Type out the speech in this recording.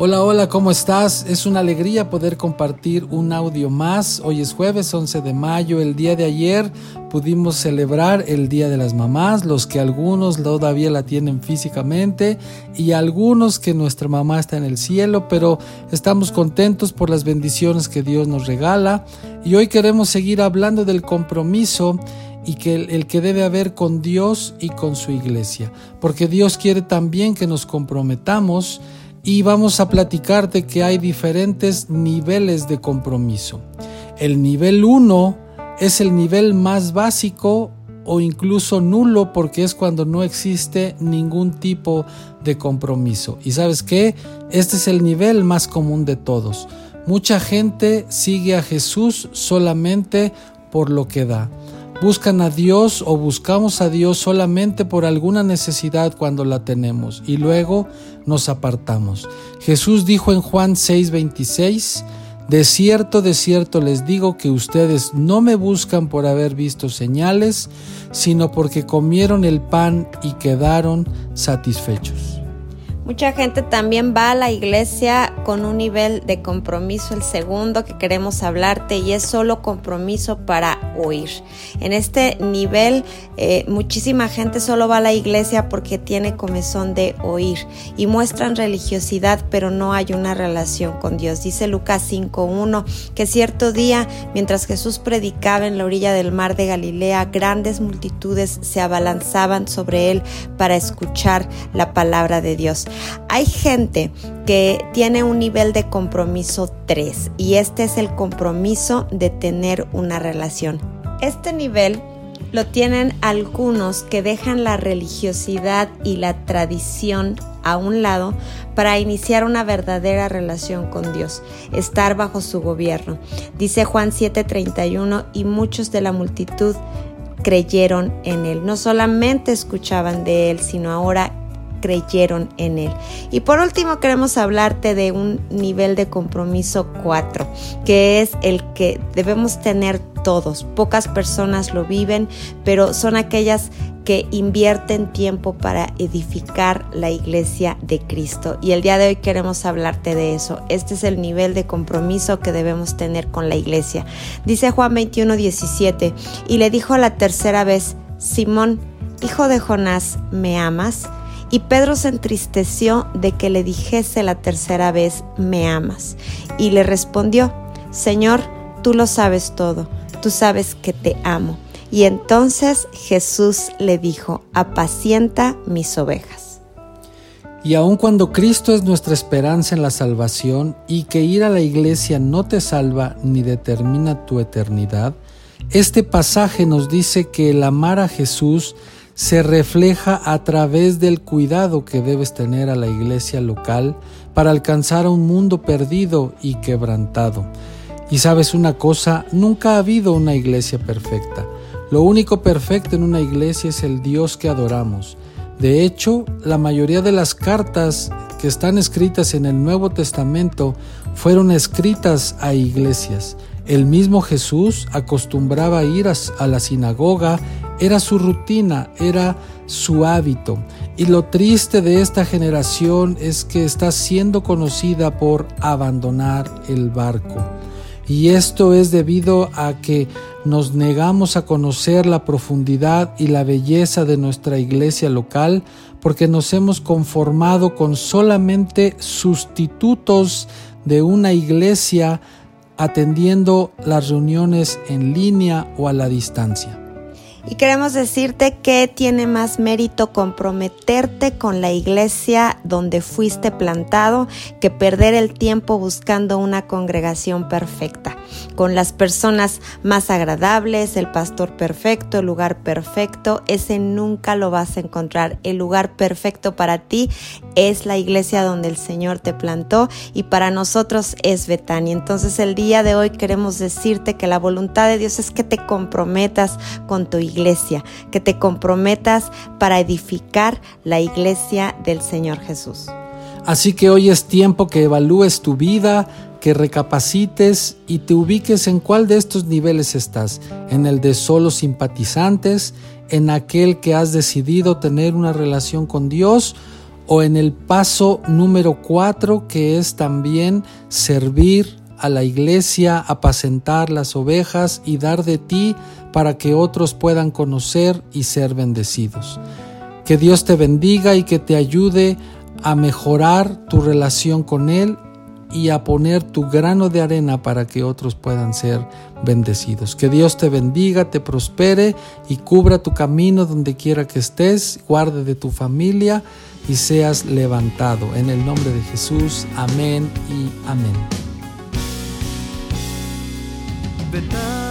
Hola, hola, ¿cómo estás? Es una alegría poder compartir un audio más. Hoy es jueves 11 de mayo. El día de ayer pudimos celebrar el Día de las Mamás, los que algunos todavía la tienen físicamente y algunos que nuestra mamá está en el cielo, pero estamos contentos por las bendiciones que Dios nos regala. Y hoy queremos seguir hablando del compromiso y que el, el, que debe haber con Dios y con su iglesia, porque Dios quiere también que nos comprometamos y vamos a platicarte que hay diferentes niveles de compromiso. El nivel 1 es el nivel más básico o incluso nulo porque es cuando no existe ningún tipo de compromiso. Y sabes qué? Este es el nivel más común de todos. Mucha gente sigue a Jesús solamente por lo que da buscan a Dios o buscamos a Dios solamente por alguna necesidad cuando la tenemos y luego nos apartamos. Jesús dijo en Juan 6:26, de cierto, de cierto les digo que ustedes no me buscan por haber visto señales, sino porque comieron el pan y quedaron satisfechos. Mucha gente también va a la iglesia con un nivel de compromiso, el segundo que queremos hablarte, y es solo compromiso para oír. En este nivel, eh, muchísima gente solo va a la iglesia porque tiene comezón de oír y muestran religiosidad, pero no hay una relación con Dios. Dice Lucas 5.1 que cierto día, mientras Jesús predicaba en la orilla del mar de Galilea, grandes multitudes se abalanzaban sobre él para escuchar la palabra de Dios. Hay gente que tiene un nivel de compromiso 3 y este es el compromiso de tener una relación. Este nivel lo tienen algunos que dejan la religiosidad y la tradición a un lado para iniciar una verdadera relación con Dios, estar bajo su gobierno. Dice Juan 7:31 y muchos de la multitud creyeron en él. No solamente escuchaban de él, sino ahora creyeron en él. Y por último queremos hablarte de un nivel de compromiso 4, que es el que debemos tener todos. Pocas personas lo viven, pero son aquellas que invierten tiempo para edificar la iglesia de Cristo. Y el día de hoy queremos hablarte de eso. Este es el nivel de compromiso que debemos tener con la iglesia. Dice Juan 21, 17, y le dijo la tercera vez, Simón, hijo de Jonás, ¿me amas? Y Pedro se entristeció de que le dijese la tercera vez, me amas. Y le respondió, Señor, tú lo sabes todo, tú sabes que te amo. Y entonces Jesús le dijo, apacienta mis ovejas. Y aun cuando Cristo es nuestra esperanza en la salvación y que ir a la iglesia no te salva ni determina tu eternidad, este pasaje nos dice que el amar a Jesús se refleja a través del cuidado que debes tener a la iglesia local para alcanzar a un mundo perdido y quebrantado. Y sabes una cosa, nunca ha habido una iglesia perfecta. Lo único perfecto en una iglesia es el Dios que adoramos. De hecho, la mayoría de las cartas que están escritas en el Nuevo Testamento fueron escritas a iglesias. El mismo Jesús acostumbraba ir a la sinagoga era su rutina, era su hábito. Y lo triste de esta generación es que está siendo conocida por abandonar el barco. Y esto es debido a que nos negamos a conocer la profundidad y la belleza de nuestra iglesia local porque nos hemos conformado con solamente sustitutos de una iglesia atendiendo las reuniones en línea o a la distancia. Y queremos decirte que tiene más mérito comprometerte con la iglesia donde fuiste plantado que perder el tiempo buscando una congregación perfecta con las personas más agradables, el pastor perfecto, el lugar perfecto, ese nunca lo vas a encontrar. El lugar perfecto para ti es la iglesia donde el Señor te plantó y para nosotros es Betania. Entonces el día de hoy queremos decirte que la voluntad de Dios es que te comprometas con tu iglesia, que te comprometas para edificar la iglesia del Señor Jesús. Así que hoy es tiempo que evalúes tu vida, que recapacites y te ubiques en cuál de estos niveles estás, en el de solo simpatizantes, en aquel que has decidido tener una relación con Dios o en el paso número cuatro que es también servir a la iglesia, apacentar las ovejas y dar de ti para que otros puedan conocer y ser bendecidos. Que Dios te bendiga y que te ayude a mejorar tu relación con Él y a poner tu grano de arena para que otros puedan ser bendecidos. Que Dios te bendiga, te prospere y cubra tu camino donde quiera que estés, guarde de tu familia y seas levantado. En el nombre de Jesús, amén y amén. Betania es mi hogar.